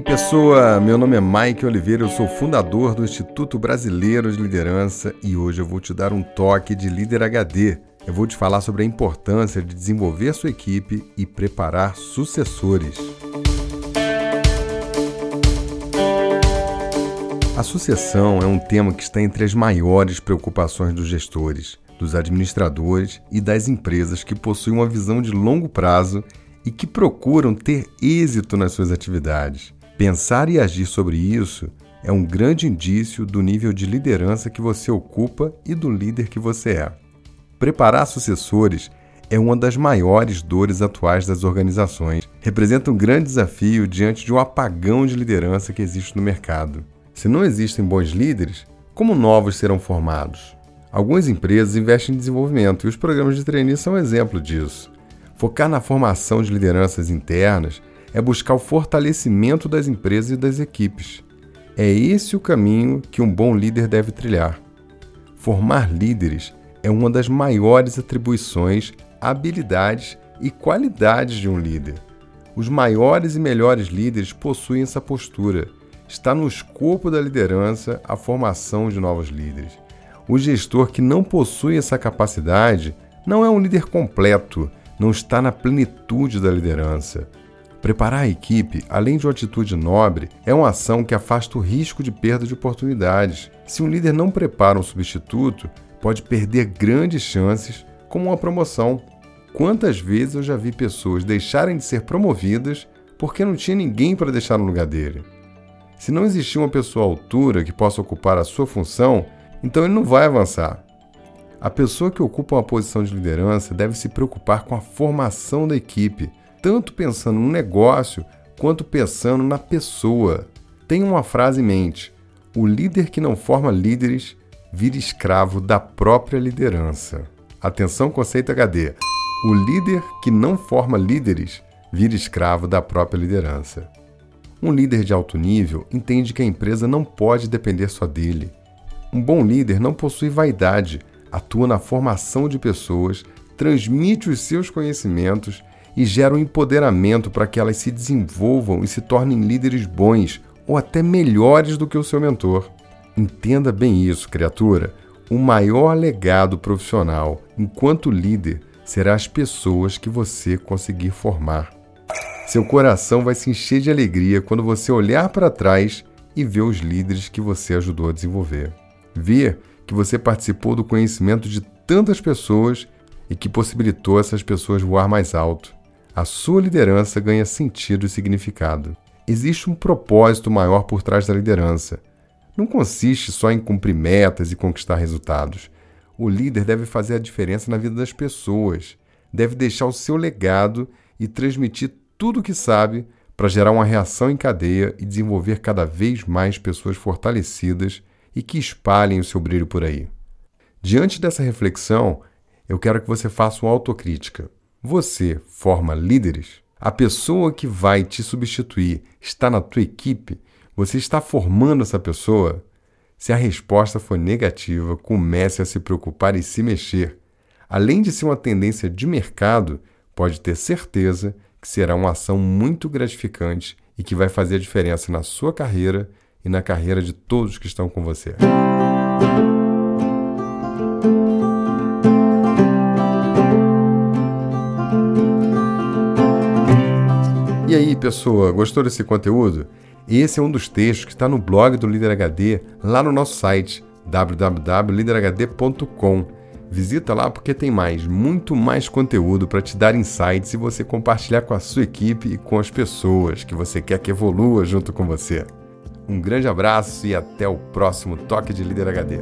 pessoa, meu nome é Mike Oliveira, eu sou fundador do Instituto Brasileiro de Liderança e hoje eu vou te dar um toque de líder HD. Eu vou te falar sobre a importância de desenvolver sua equipe e preparar sucessores. A sucessão é um tema que está entre as maiores preocupações dos gestores, dos administradores e das empresas que possuem uma visão de longo prazo e que procuram ter êxito nas suas atividades. Pensar e agir sobre isso é um grande indício do nível de liderança que você ocupa e do líder que você é. Preparar sucessores é uma das maiores dores atuais das organizações. Representa um grande desafio diante de um apagão de liderança que existe no mercado. Se não existem bons líderes, como novos serão formados? Algumas empresas investem em desenvolvimento e os programas de trainee são um exemplo disso. Focar na formação de lideranças internas é buscar o fortalecimento das empresas e das equipes. É esse o caminho que um bom líder deve trilhar. Formar líderes é uma das maiores atribuições, habilidades e qualidades de um líder. Os maiores e melhores líderes possuem essa postura. Está no escopo da liderança a formação de novos líderes. O gestor que não possui essa capacidade não é um líder completo, não está na plenitude da liderança. Preparar a equipe, além de uma atitude nobre, é uma ação que afasta o risco de perda de oportunidades. Se um líder não prepara um substituto, pode perder grandes chances, como uma promoção. Quantas vezes eu já vi pessoas deixarem de ser promovidas porque não tinha ninguém para deixar no lugar dele? Se não existir uma pessoa à altura que possa ocupar a sua função, então ele não vai avançar. A pessoa que ocupa uma posição de liderança deve se preocupar com a formação da equipe tanto pensando no negócio quanto pensando na pessoa. Tenha uma frase em mente: o líder que não forma líderes vira escravo da própria liderança. Atenção, conceito HD. O líder que não forma líderes vira escravo da própria liderança. Um líder de alto nível entende que a empresa não pode depender só dele. Um bom líder não possui vaidade, atua na formação de pessoas, transmite os seus conhecimentos e gera um empoderamento para que elas se desenvolvam e se tornem líderes bons ou até melhores do que o seu mentor. Entenda bem isso, criatura. O maior legado profissional enquanto líder será as pessoas que você conseguir formar. Seu coração vai se encher de alegria quando você olhar para trás e ver os líderes que você ajudou a desenvolver. Ver que você participou do conhecimento de tantas pessoas e que possibilitou essas pessoas voar mais alto a sua liderança ganha sentido e significado. Existe um propósito maior por trás da liderança. Não consiste só em cumprir metas e conquistar resultados. O líder deve fazer a diferença na vida das pessoas, deve deixar o seu legado e transmitir tudo o que sabe para gerar uma reação em cadeia e desenvolver cada vez mais pessoas fortalecidas e que espalhem o seu brilho por aí. Diante dessa reflexão, eu quero que você faça uma autocrítica. Você forma líderes? A pessoa que vai te substituir está na tua equipe? Você está formando essa pessoa? Se a resposta for negativa, comece a se preocupar e se mexer. Além de ser uma tendência de mercado, pode ter certeza que será uma ação muito gratificante e que vai fazer a diferença na sua carreira e na carreira de todos que estão com você. E aí, pessoa, gostou desse conteúdo? Esse é um dos textos que está no blog do Líder HD, lá no nosso site www.liderhd.com. Visita lá porque tem mais, muito mais conteúdo para te dar insights e você compartilhar com a sua equipe e com as pessoas que você quer que evolua junto com você. Um grande abraço e até o próximo Toque de Líder HD.